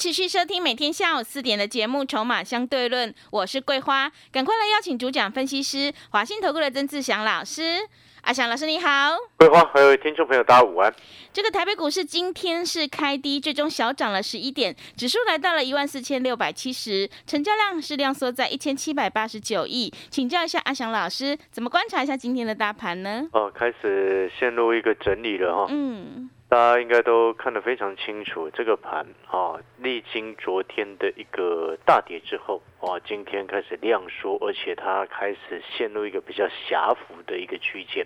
持续收听每天下午四点的节目《筹码相对论》，我是桂花，赶快来邀请主讲分析师华信投顾的曾志祥老师。阿祥老师你好，桂花还有听众朋友大家午安。这个台北股市今天是开低，最终小涨了十一点，指数来到了一万四千六百七十，成交量是量缩在一千七百八十九亿。请教一下阿祥老师，怎么观察一下今天的大盘呢？哦，开始陷入一个整理了哈。嗯，大家应该都看得非常清楚，这个盘啊，历经昨天的一个大跌之后，哇，今天开始量缩，而且它开始陷入一个比较狭幅的一个区间。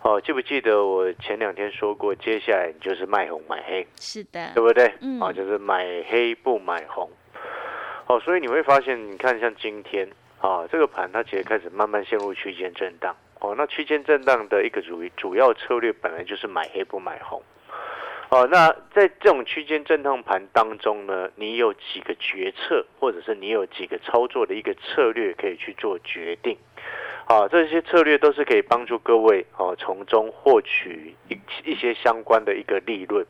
哦，记不记得我前两天说过，接下来就是卖红买黑，是的，对不对？嗯啊，就是买黑不买红。哦，所以你会发现，你看像今天啊，这个盘它其实开始慢慢陷入区间震荡。哦，那区间震荡的一个主主要策略本来就是买黑不买红。哦，那在这种区间震荡盘当中呢，你有几个决策，或者是你有几个操作的一个策略可以去做决定。啊，这些策略都是可以帮助各位哦，从中获取一一些相关的一个利润。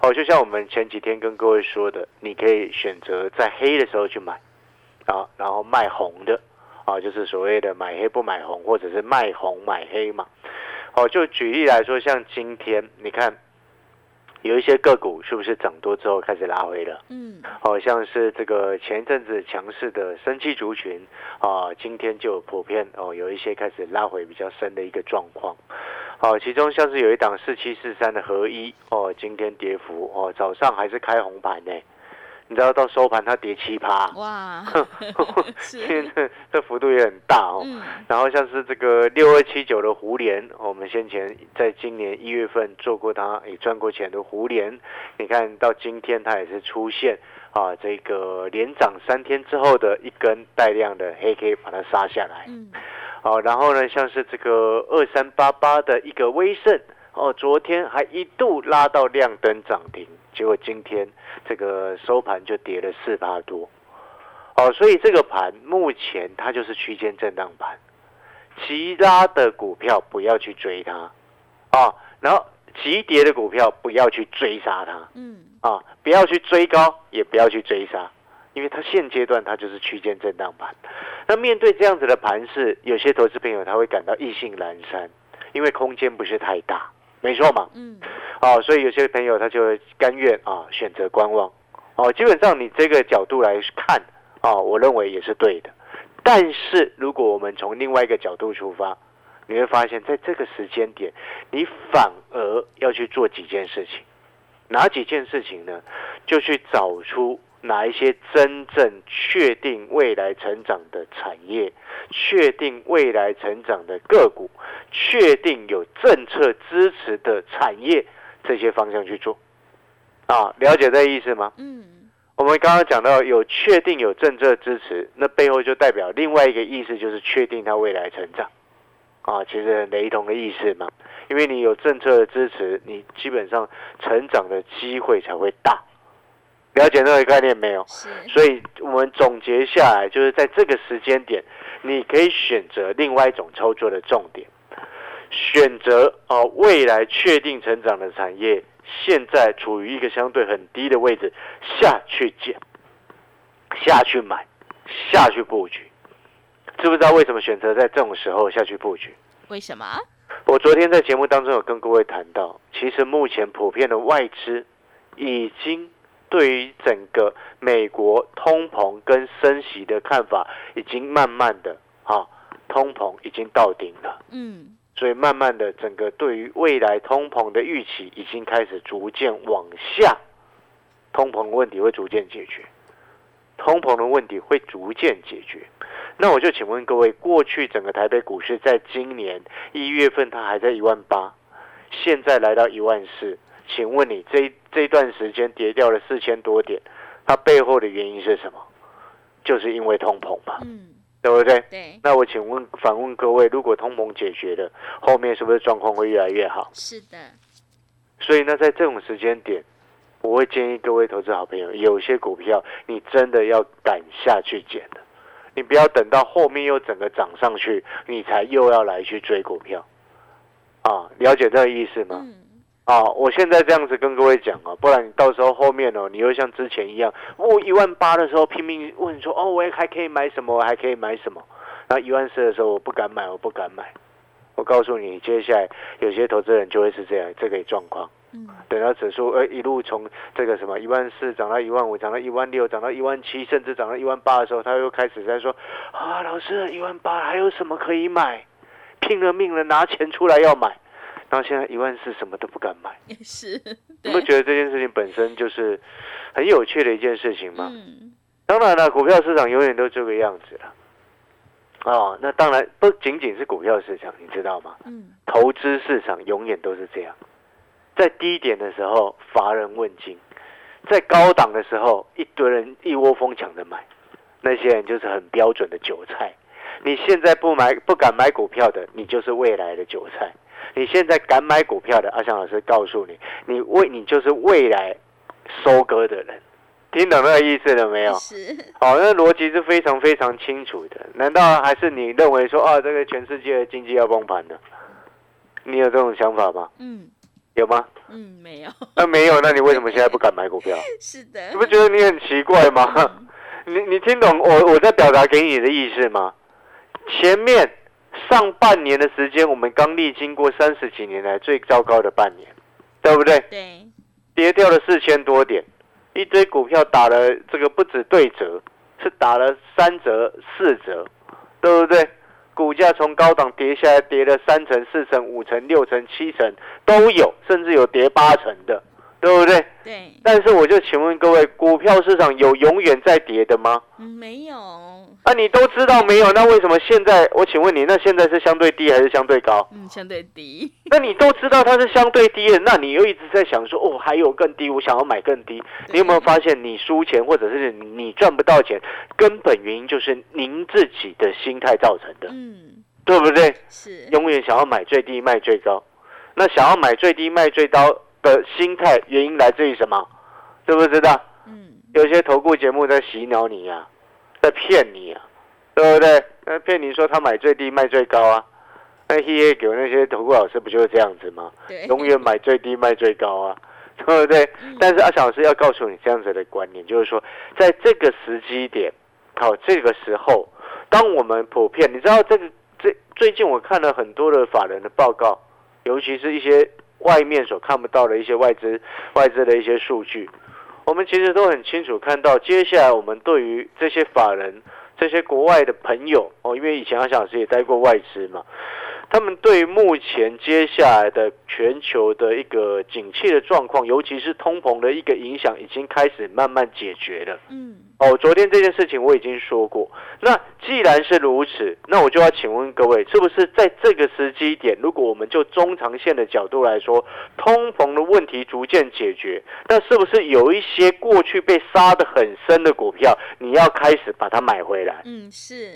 哦，就像我们前几天跟各位说的，你可以选择在黑的时候去买，啊，然后卖红的，啊，就是所谓的买黑不买红，或者是卖红买黑嘛。哦，就举例来说，像今天你看。有一些个股是不是涨多之后开始拉回了？嗯，好、像是这个前一阵子强势的生气族群啊，今天就普遍哦有一些开始拉回比较深的一个状况。好、其中像是有一档四七四三的合一哦，今天跌幅哦，早上还是开红盘呢，你知道到收盘它跌七趴，哇，现在这这幅度也很大哦。嗯，然后像是这个六二七九的胡联，我们先前在今年一月份做过它也赚过钱的胡联，你看到今天它也是出现啊这个连涨三天之后的一根带量的黑 K 把它杀下来，嗯，哦，然后呢像是这个二三八八的一个威盛，哦，昨天还一度拉到亮灯涨停，结果今天这个收盘就跌了四趴多。哦，所以这个盘目前它就是区间震荡盘，急拉的股票不要去追它，啊，然后急跌的股票不要去追杀它，嗯，啊，不要去追高，也不要去追杀，因为它现阶段它就是区间震荡盘。那面对这样子的盘势，有些投资朋友他会感到意兴阑珊，因为空间不是太大，没错嘛，嗯，哦，所以有些朋友他就会甘愿啊选择观望，哦、基本上你这个角度来看。啊、我认为也是对的。但是如果我们从另外一个角度出发，你会发现在这个时间点，你反而要去做几件事情。哪几件事情呢？就去找出哪一些真正确定未来成长的产业，确定未来成长的个股，确定有政策支持的产业，这些方向去做。啊，了解这意思吗？嗯，我们刚刚讲到有确定有政策支持，那背后就代表另外一个意思，就是确定它未来成长，啊，其实很雷同的意思嘛。因为你有政策的支持，你基本上成长的机会才会大。了解那个概念没有？是，所以我们总结下来，就是在这个时间点，你可以选择另外一种操作的重点，选择哦未来确定成长的产业，现在处于一个相对很低的位置，下去捡，下去买，下去布局。知不知道为什么选择在这种时候下去布局？为什么？我昨天在节目当中有跟各位谈到，其实目前普遍的外资已经对于整个美国通膨跟升息的看法，已经慢慢的啊，通膨已经到顶了，嗯，所以慢慢的整个对于未来通膨的预期已经开始逐渐往下，通膨的问题会逐渐解决，通膨的问题会逐渐解决。那我就请问各位，过去整个台北股市在今年一月份它还在一万八，现在来到一万四，请问你这这段时间跌掉了四千多点，它背后的原因是什么？就是因为通膨嘛，嗯，对不对？对，那我请问反问各位，如果通膨解决了，后面是不是状况会越来越好？是的，所以呢，在这种时间点，我会建议各位投资好朋友，有些股票你真的要赶下去捡的，你不要等到后面又整个涨上去，你才又要来去追股票。啊，了解这个意思吗？嗯，啊，我现在这样子跟各位讲啊，不然你到时候后面哦，你又像之前一样，我一万八的时候拼命问说，哦，我也还可以买什么，我还可以买什么，然后一万四的时候我不敢买，我不敢买。我告诉你，接下来有些投资人就会是这样这个状况。嗯，等到指数呃一路从这个什么一万四涨到一万五，涨到一万六，涨到一万七，甚至涨到一万八的时候，他又开始在说啊，老师一万八还有什么可以买？拼了命了拿钱出来要买，然后现在一万四什么都不敢买。是，你不觉得这件事情本身就是很有趣的一件事情吗？嗯，当然了，股票市场永远都这个样子了。哦，那当然不仅仅是股票市场，你知道吗？嗯，投资市场永远都是这样，在低点的时候乏人问津，在高档的时候一堆人一窝蜂抢着买，那些人就是很标准的韭菜。你现在不买不敢买股票的，你就是未来的韭菜；你现在敢买股票的，阿翔老师告诉你，你未你就是未来收割的人。听懂那个意思了没有？是，哦，那逻辑是非常非常清楚的。难道还是你认为说啊，这个全世界的经济要崩盘了？你有这种想法吗？嗯有吗？嗯，没有，那没有，那你为什么现在不敢买股票？是的，你不觉得你很奇怪吗？嗯 你你听懂我我在表达给你的意思吗？前面上半年的时间，我们刚历经过三十几年来最糟糕的半年，对不对？对，跌掉了四千多点，一堆股票打了这个不止对折，是打了三折、四折，对不对？股价从高档跌下来，跌了三成、四成、五成、六成、七成都有，甚至有跌八成的，对不对？对，但是我就请问各位，股票市场有永远在跌的吗？嗯，没有，啊，你都知道没有，那为什么现在？我请问你，那现在是相对低还是相对高？嗯，相对低，那你都知道它是相对低的，那你又一直在想说，哦，还有更低，我想要买更低。你有没有发现，你输钱或者是你赚不到钱，根本原因就是您自己的心态造成的，嗯，对不对？是，永远想要买最低卖最高，那想要买最低卖最高的心态原因来自于什么？知不知道？嗯，有些投顾节目在洗脑你呀、在骗你啊、对不对？那骗你说他买最低卖最高啊，那 he 给那些投顾老师不就是这样子吗？对，永远买最低卖最高啊，对不对？嗯但是阿小老师要告诉你这样子的观念，就是说，在这个时机点，好，这个时候，当我们普遍，你知道这个最最近我看了很多的法人的报告，尤其是一些外面所看不到的一些外资外资的一些数据，我们其实都很清楚看到，接下来我们对于这些法人、这些国外的朋友哦，因为以前阿小老师也待过外资嘛，他们对于目前接下来的全球的一个景气的状况，尤其是通膨的一个影响，已经开始慢慢解决了。嗯，哦，昨天这件事情我已经说过。那既然是如此，那我就要请问各位，是不是在这个时机点，如果我们就中长线的角度来说，通膨的问题逐渐解决，那是不是有一些过去被杀的很深的股票，你要开始把它买回来，嗯，是，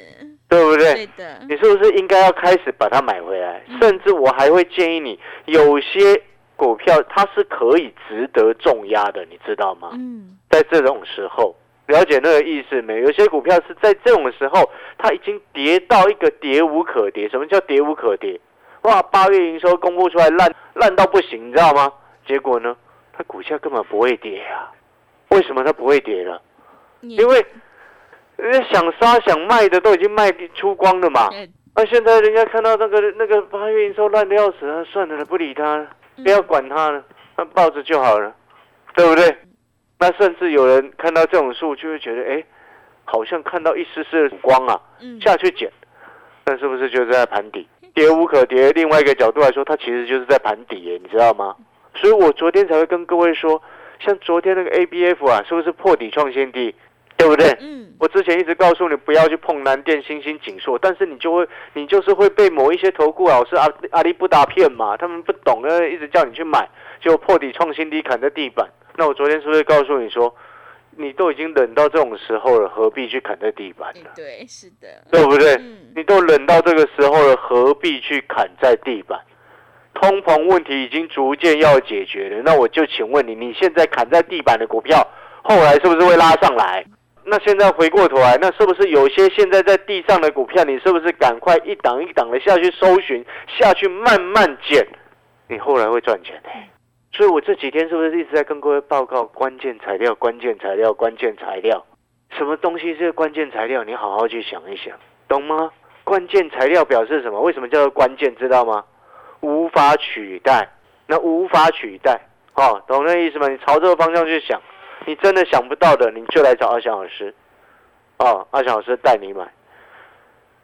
对不对？对的，你是不是应该要开始把它买回来？嗯甚至我还会建议你，有些股票它是可以值得重压的，你知道吗？嗯，在这种时候，了解那个意思没？有些股票是在这种时候，它已经跌到一个跌无可跌。什么叫跌无可跌？哇，八月营收公布出来烂烂到不行，你知道吗？结果呢，它股价根本不会跌啊。为什么它不会跌了？因为人家想杀想卖的都已经卖出光了嘛。呃那、现在人家看到那个那个八月营收烂的要死，啊，算了，不理他了，不要管他了，那抱着就好了，对不对？那甚至有人看到这种数，就会觉得，哎，好像看到一丝丝的光啊，嗯，下去捡，那是不是就是在盘底？跌无可跌。另外一个角度来说，它其实就是在盘底耶，你知道吗？所以我昨天才会跟各位说，像昨天那个 ABF 啊，是不是破底创新低？对不对？嗯，我之前一直告诉你不要去碰南电、星星、锦硕，但是你就会，你就是会被某一些投顾老师阿阿里不达骗嘛，他们不懂，呃，一直叫你去买，结果破底创新低砍在地板。那我昨天是不是告诉你说，你都已经冷到这种时候了，何必去砍在地板呢？对，是的，对不对？嗯，你都冷到这个时候了，何必去砍在地板？通膨问题已经逐渐要解决了，那我就请问你，你现在砍在地板的股票，后来是不是会拉上来？那现在回过头来，那是不是有些现在在地上的股票，你是不是赶快一档一档的下去搜寻，下去慢慢捡，你后来会赚钱的、所以我这几天是不是一直在跟各位报告关键材料、关键材料、关键材料？什么东西是关键材料？你好好去想一想，懂吗？关键材料表示什么？为什么叫做关键？知道吗？无法取代，那无法取代，哦，懂那意思吗？你朝这个方向去想，你真的想不到的，你就来找阿翔老师，哦，阿翔老师带你买。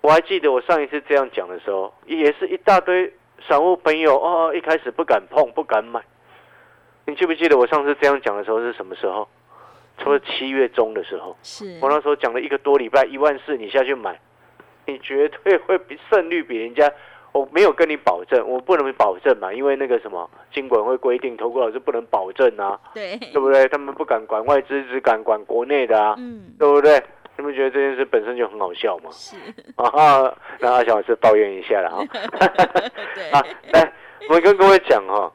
我还记得我上一次这样讲的时候，也是一大堆散户朋友哦，一开始不敢碰，不敢买。你记不记得我上次这样讲的时候是什么时候？除了七月中的时候，是，我那时候讲了一个多礼拜，一万四你下去买，你绝对会比胜率比人家。我没有跟你保证，我不能保证嘛，因为那个什么，金管会规定，投顾老师不能保证啊，对，对不对？他们不敢管外资，只敢管国内的啊，嗯，对不对？你们觉得这件事本身就很好笑吗？是，啊，那阿小老师抱怨一下了哈。对，啊，来，我跟各位讲哈、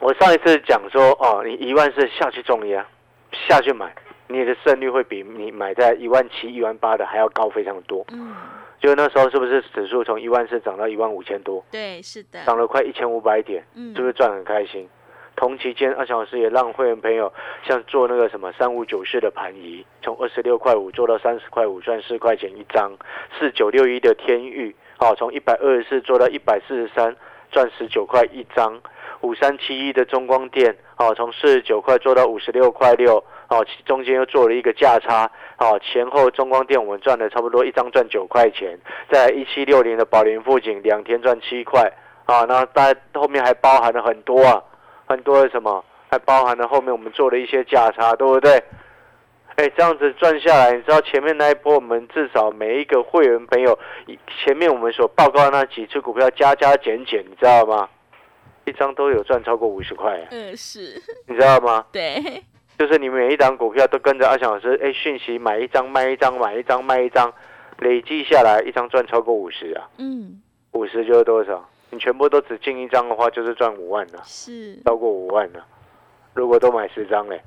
我上一次讲说哦，你一万四下去重压，下去买，你的胜率会比你买在一万七、一万八的还要高非常多。嗯，就那时候是不是指数从一万四涨到一万五千多，对，是的，涨了快一千五百点，嗯，是不是赚很开心？同期间，阿强老师也让会员朋友像做那个什么三五九四的盘仪，从二十六块五做到三十块五，赚四块钱一张；四九六一的天域，哦，从一百二十四做到一百四十三，赚十九块一张；五三七一的中光电，哦，从四十九块做到五十六块六，哦，其中间又做了一个价差，哦，前后中光电我们赚了差不多一张赚九块钱，在一七六零的宝林附近两天赚七块，啊，那大家后面还包含了很多啊。很多的什么，还包含了后面我们做了一些价差，对不对？哎，这样子赚下来，你知道前面那一波，我们至少每一个会员朋友，前面我们所报告的那几只股票加加减减，你知道吗？一张都有赚超过五十块，嗯，是，你知道吗？对，就是你每一档股票都跟着阿翔老师，哎，讯息买一张卖一张，买一张卖一张，累计下来一张赚超过五十啊，嗯，五十就是多少？你全部都只进一张的话，就是赚五万了。是，超过五万了。如果都买十张嘞，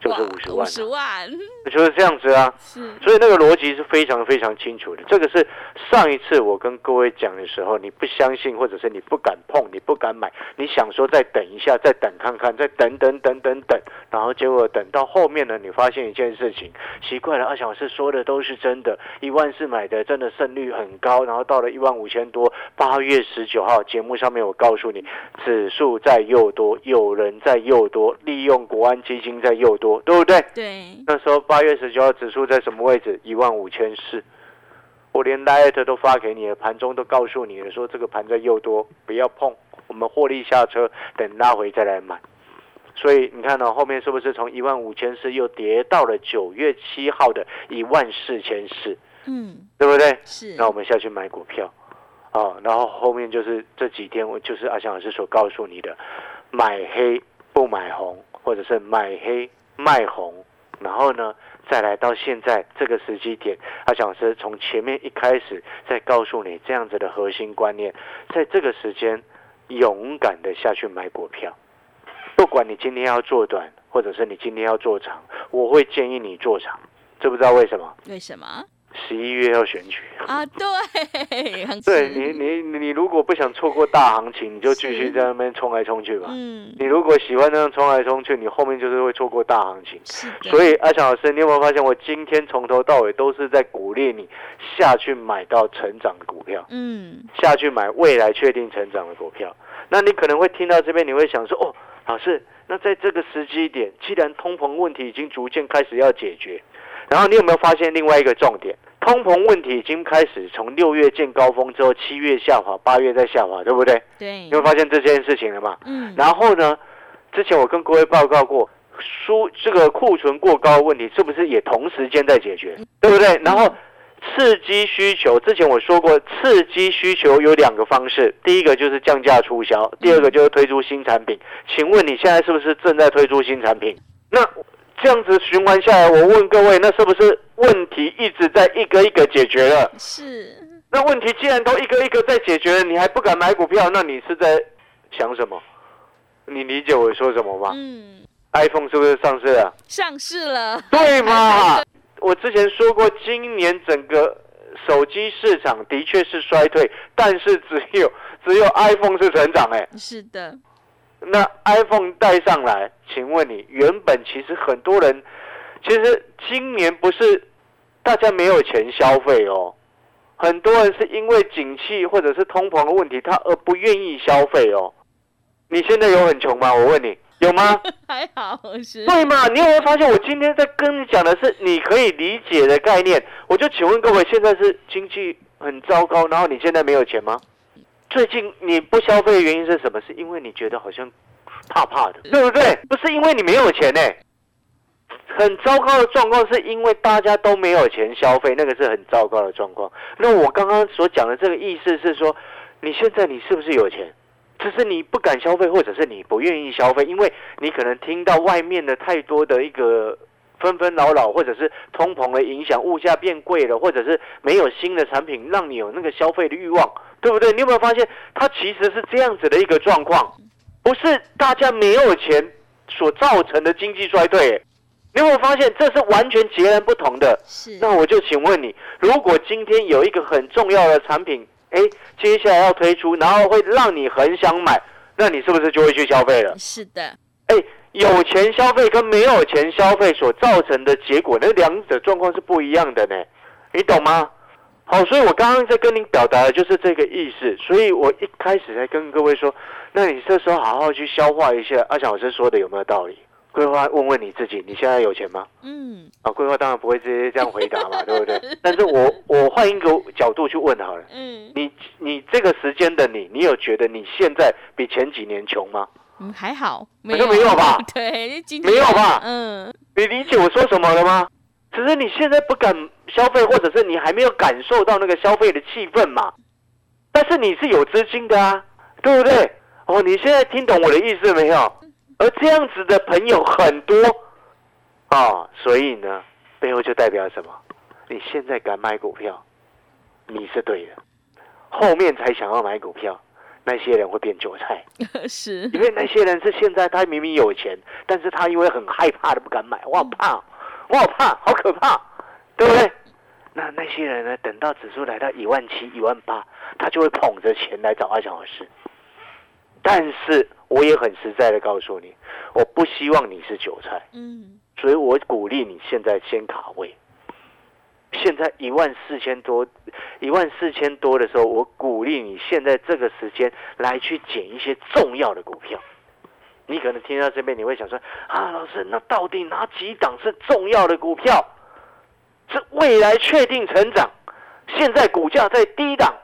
就是五十五万了，十万，就是这样子啊。是，所以那个逻辑是非常非常清楚的。这个是上一次我跟各位讲的时候，你不相信，或者是你不敢碰，你不敢买，你想说再等一下，再等看看，再等等等等等，然后结果等到后面呢，你发现一件事情，奇怪了，阿小是说的都是真的，一万四买的真的胜率很高，然后到了一万五千多，八月十九号节目上面我告诉你，指数在诱多，有人在诱多，利用国安基金在诱多，对不对？对，那时候八月十九号指数在什么位置？一万五千四。我连 Light 都发给你了，盘中都告诉你了，说这个盘在又多，不要碰，我们获利下车，等拉回再来买。所以你看到、后面是不是从一万五千四又跌到了九月七号的一万四千四，嗯，对不对？是，那我们下去买股票，啊，然后后面就是这几天我就是阿翔老师所告诉你的，买黑不买红，或者是买黑卖红，然后呢，再来到现在这个时机点，阿翔老师从前面一开始在告诉你这样子的核心观念，在这个时间勇敢的下去买股票，不管你今天要做短，或者是你今天要做长，我会建议你做长，知不知道为什么？为什么？十一月要选举。啊？对，对你，你你你如果不想错过大行情，你就继续在那边冲来冲去吧。嗯，你如果喜欢那样冲来冲去，你后面就是会错过大行情。是，所以阿强老师，你有没有发现我今天从头到尾都是在鼓励你下去买到成长的股票，嗯，下去买未来确定成长的股票？那你可能会听到这边，你会想说，哦，老师，那在这个时机点，既然通膨问题已经逐渐开始要解决，然后你有没有发现另外一个重点？通膨问题已经开始从六月见高峰之后，七月下滑，八月再下滑，对不对？对你，会发现这件事情了嘛？嗯，然后呢，之前我跟各位报告过，输这个库存过高的问题是不是也同时间在解决？对不对？然后刺激需求，之前我说过，刺激需求有两个方式，第一个就是降价促销，第二个就是推出新产品。请问你现在是不是正在推出新产品？那这样子循环下来，我问各位，那是不是问题一直在一个一个解决了？是，那问题既然都一个一个在解决了，你还不敢买股票，那你是在想什么？你理解我说什么吗嗯，？iPhone 是不是上市了？上市了，对嘛？我之前说过，今年整个手机市场的确是衰退，但是只有只有 iPhone 是成长哎、是的，那 iPhone 带上来，请问你原本其实很多人，其实今年不是大家没有钱消费哦，很多人是因为景气或者是通膨的问题，他而不愿意消费哦。你现在有很穷吗？我问你，有吗？还好是，对嘛？你有没有发现，我今天在跟你讲的是你可以理解的概念？我就请问各位，现在是经济很糟糕，然后你现在没有钱吗？最近你不消费的原因是什么？是因为你觉得好像怕怕的，对不对？不是因为你没有钱呢、很糟糕的状况是因为大家都没有钱消费，那个是很糟糕的状况。那我刚刚所讲的这个意思是说，你现在你是不是有钱？只是你不敢消费，或者是你不愿意消费，因为你可能听到外面的太多的一个纷纷扰扰，或者是通膨的影响，物价变贵了，或者是没有新的产品让你有那个消费的欲望，对不对？你有没有发现，它其实是这样子的一个状况，不是大家没有钱所造成的经济衰退。你有没有发现，这是完全截然不同的？是，那我就请问你，如果今天有一个很重要的产品，哎，接下来要推出，然后会让你很想买，那你是不是就会去消费了？是的，哎，有钱消费跟没有钱消费所造成的结果，那两者状况是不一样的呢，你懂吗？好，所以我刚刚在跟您表达的就是这个意思，所以我一开始才跟各位说，那你这时候好好去消化一下阿翔老师说的有没有道理？规划问问你自己，你现在有钱吗？嗯，啊，规划当然不会直接这样回答嘛，对不对？但是我我换一个角度去问好了，嗯，你你这个时间的你，你有觉得你现在比前几年穷吗？嗯，还好，没有没有吧 对，没有吧嗯，你理解我说什么了吗？只是你现在不敢消费，或者是你还没有感受到那个消费的气氛嘛。但是你是有资金的啊，对不对？哦，你现在听懂我的意思没有？而这样子的朋友很多啊、所以呢，背后就代表什么？你现在敢买股票，你是对的，后面才想要买股票，那些人会变韭菜。是，因为那些人是现在他明明有钱，但是他因为很害怕的不敢买，我好怕，我好怕，好可怕，对不对？那那些人呢？等到指数来到一万七、一万八，他就会捧着钱来找阿翔老师。但是我也很实在的告诉你，我不希望你是韭菜，嗯，所以我鼓励你现在先卡位。现在一万四千多，一万四千多的时候，我鼓励你现在这个时间来去捡一些重要的股票。你可能听到这边，你会想说啊，老师，那到底哪几档是重要的股票？是未来确定成长，现在股价在低档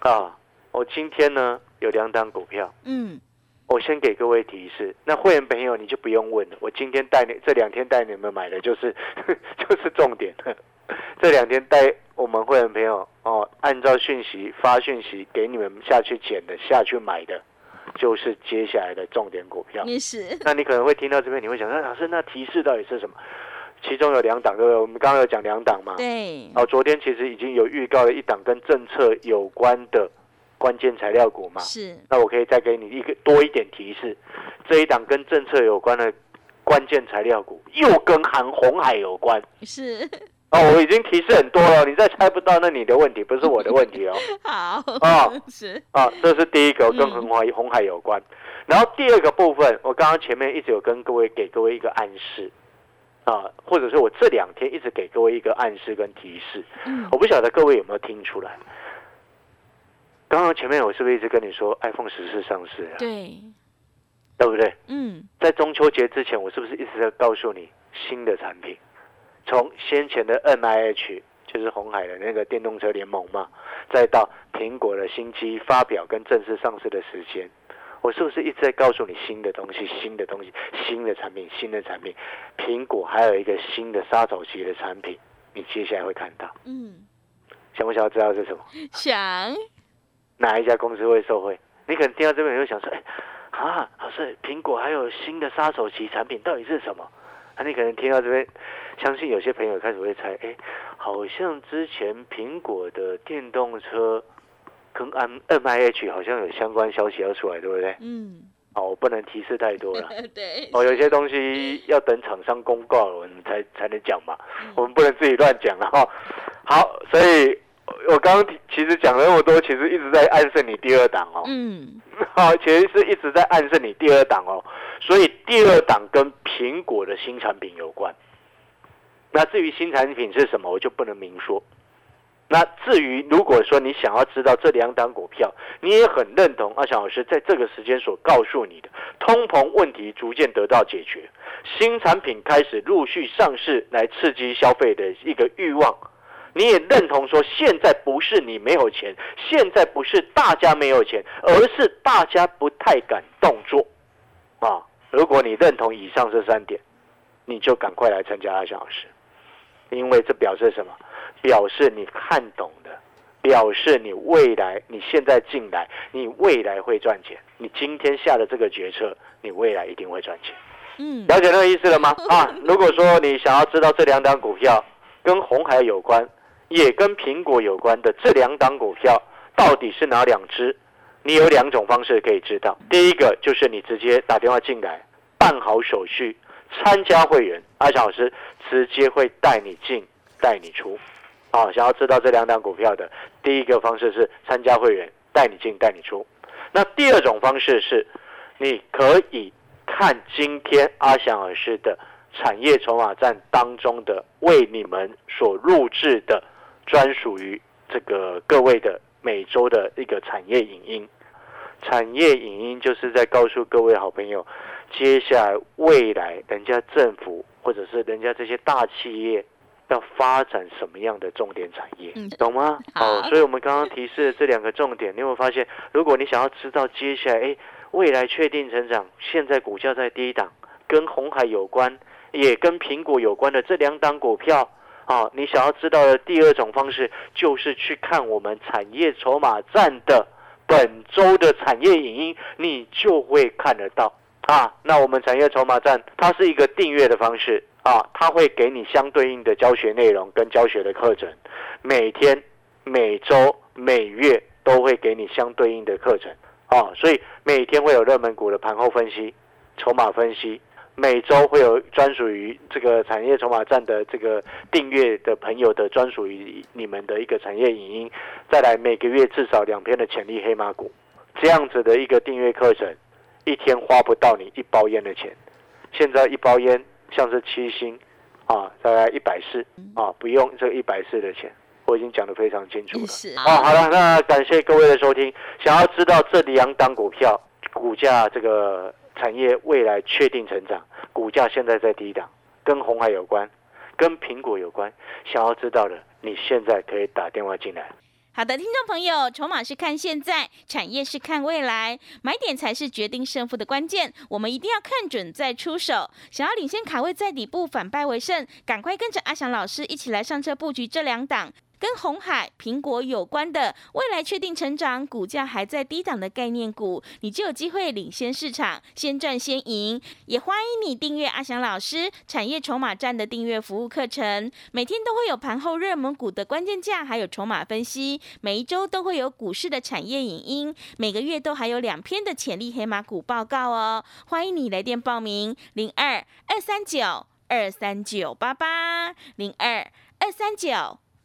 啊。我今天呢有两档股票，嗯，我先给各位提示，那会员朋友你就不用问了。我今天带你这两天带你们买的就是 就是重点。这两天带我们会员朋友哦，按照讯息发讯息给你们下去捡的下去买的，就是接下来的重点股票。那你可能会听到这边，你会想说，老师，那提示到底是什么？其中有两档，对不对？我们刚刚有讲两档嘛。对，哦，昨天其实已经有预告了一档跟政策有关的关键材料股嘛。是，那我可以再给你一个多一点提示，这一档跟政策有关的关键材料股，又跟韩红海有关。是，哦，我已经提示很多了，你再猜不到，那你的问题不是我的问题哦。好，哦是，啊，这是第一个跟嗯红海红海有关。然后第二个部分，我刚刚前面一直有跟各位给各位一个暗示啊，或者是我这两天一直给各位一个暗示跟提示，嗯我，不晓得各位有没有听出来。刚刚前面我是不是一直跟你说 iPhone 十四上市了，对，对不对？嗯，在中秋节之前，我是不是一直在告诉你新的产品？从先前的 NIH 就是红海的那个电动车联盟嘛，再到苹果的新机发表跟正式上市的时间，我是不是一直在告诉你新的东西、新的东西、新的产品、新的产品？苹果还有一个新的杀手级的产品，你接下来会看到。嗯，想不想要知道是什么？想，哪一家公司会受惠？你可能听到这边，你会想说：“哎，啊，老师，苹果还有新的杀手级产品，到底是什么？”啊，你可能听到这边，相信有些朋友开始会猜，哎，好像之前苹果的电动车跟 M M I H 好像有相关消息要出来，对不对？嗯，哦，我不能提示太多了。对，哦，有些东西要等厂商公告了，我们才才能讲嘛，嗯我们不能自己乱讲了哈。好，所以我刚刚其实讲了那么多，其实一直在暗示你第二档哦。嗯，好，其实是一直在暗示你第二档哦，所以第二档跟苹果的新产品有关。那至于新产品是什么，我就不能明说。那至于如果说你想要知道这两档股票，你也很认同阿翔老师在这个时间所告诉你的，通膨问题逐渐得到解决，新产品开始陆续上市来刺激消费的一个欲望，你也认同说，现在不是你没有钱，现在不是大家没有钱，而是大家不太敢动作啊。如果你认同以上这三点，你就赶快来参加阿翔老师，因为这表示什么？表示你看懂的，表示你未来你现在进来，你未来会赚钱。你今天下的这个决策，你未来一定会赚钱。嗯，了解那个意思了吗？啊，如果说你想要知道这两档股票跟红海有关，也跟苹果有关的这两档股票到底是哪两只，你有两种方式可以知道。第一个就是你直接打电话进来，办好手续，参加会员，阿翔老师直接会带你进，带你出。啊，想要知道这两档股票的，第一个方式是参加会员，带你进，带你出。那第二种方式是，你可以看今天阿翔老师的产业筹码站当中的为你们所录制的专属于这个各位的每周的一个产业影音。产业影音就是在告诉各位好朋友，接下来未来人家政府或者是人家这些大企业要发展什么样的重点产业，嗯懂吗？好哦，所以我们刚刚提示的这两个重点，你有没有发现？如果你想要知道接下来，哎，未来确定成长，现在股价在低档，跟红海有关，也跟苹果有关的这两档股票。啊，你想要知道的第二种方式，就是去看我们产业筹码站的本周的产业影音，你就会看得到啊。那我们产业筹码站，它是一个订阅的方式啊，它会给你相对应的教学内容跟教学的课程，每天、每周、每月都会给你相对应的课程啊，所以每天会有热门股的盘后分析、筹码分析。每周会有专属于这个产业筹码站的这个订阅的朋友的专属于你们的一个产业影音，再来每个月至少两篇的潜力黑马股，这样子的一个订阅课程，一天花不到你一包烟的钱。现在一包烟像是七星啊，大概一百四啊，不用这一百四的钱，我已经讲得非常清楚了。是哦，好了，那感谢各位的收听。想要知道这两档股票股价这个产业未来确定成长，股价现在在低档，跟红海有关，跟苹果有关。想要知道的，你现在可以打电话进来。好的，听众朋友，筹码是看现在，产业是看未来，买点才是决定胜负的关键。我们一定要看准再出手。想要领先卡位在底部，反败为胜，赶快跟着阿翔老师一起来上车布局这两档。跟红海、苹果有关的未来确定成长、股价还在低档的概念股，你就有机会领先市场，先赚先赢。也欢迎你订阅阿翔老师产业筹码站的订阅服务课程，每天都会有盘后热门股的关键价，还有筹码分析，每一周都会有股市的产业影音，每个月都还有两篇的潜力黑马股报告哦。欢迎你来电报名：零二二三九二三九八八零二二三九。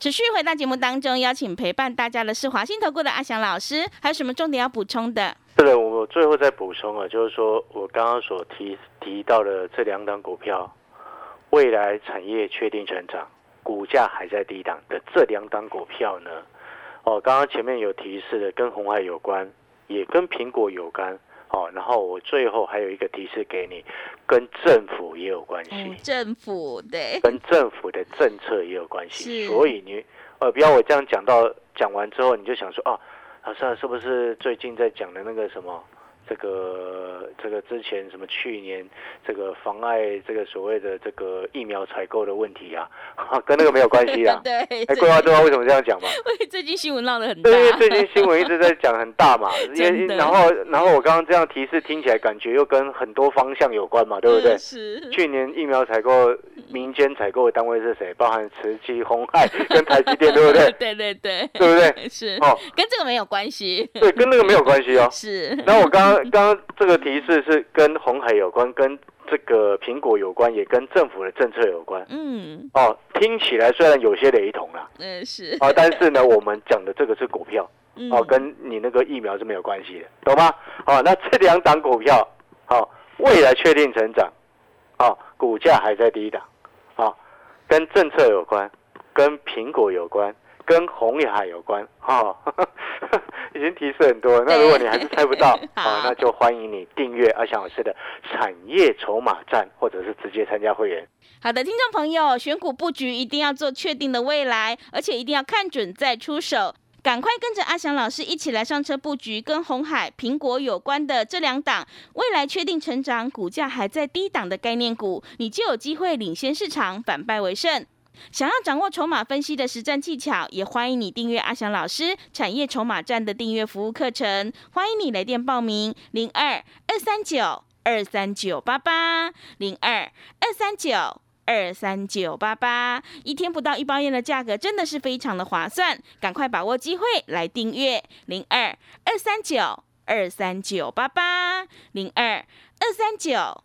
持续回到节目当中，邀请陪伴大家的是华信投顾的阿翔老师，还有什么重点要补充的？对了，我最后再补充啊，就是说我刚刚所提提到的这两档股票，未来产业确定成长，股价还在低档的这两档股票呢，哦，刚刚前面有提示的，跟红海有关，也跟苹果有关。哦，然后我最后还有一个提示给你，跟政府也有关系，哦政府对，跟政府的政策也有关系，所以你呃，不要我这样讲到讲完之后，你就想说啊，老师啊是不是最近在讲的那个什么？这个这个之前什么去年这个妨碍这个所谓的这个疫苗采购的问题啊，跟那个没有关系啊。对，哎，桂花知道为什么这样讲吗？对，最近新闻闹得很大，对，因为最近新闻一直在讲很大嘛，因为然后然后我刚刚这样提示听起来感觉又跟很多方向有关嘛，对不对嗯？是，去年疫苗采购民间采购的单位是谁？包含慈济、红海跟台积电，对不对？对对对，对不对？是，哦，跟这个没有关系，对，跟那个没有关系哦。是，然后我刚刚刚刚这个提示是跟红海有关，跟这个苹果有关，也跟政府的政策有关。嗯哦，听起来虽然有些雷同啦，嗯 是，哦，但是呢，我们讲的这个是股票。嗯哦，跟你那个疫苗是没有关系的，懂吗？好、那这两档股票，好、未来确定成长，好、股价还在低档，好、跟政策有关，跟苹果有关，跟红海有关，哈、已经提示很多了。那如果你还是猜不到，好好、那就欢迎你订阅阿翔老师的产业筹码站，或者是直接参加会员。好的，听众朋友，选股布局一定要做确定的未来，而且一定要看准再出手。赶快跟着阿翔老师一起来上车布局跟红海、苹果有关的这两档未来确定成长、股价还在低档的概念股，你就有机会领先市场，反败为胜。想要掌握筹码分析的实战技巧，也欢迎你订阅阿翔老师产业筹码站的订阅服务课程。欢迎你来电报名：零二二三九二三九八八零二二三九。二三九八八，一天不到一包烟的价格真的是非常的划算，赶快把握机会来订阅零二二三九二三九八八零二二三九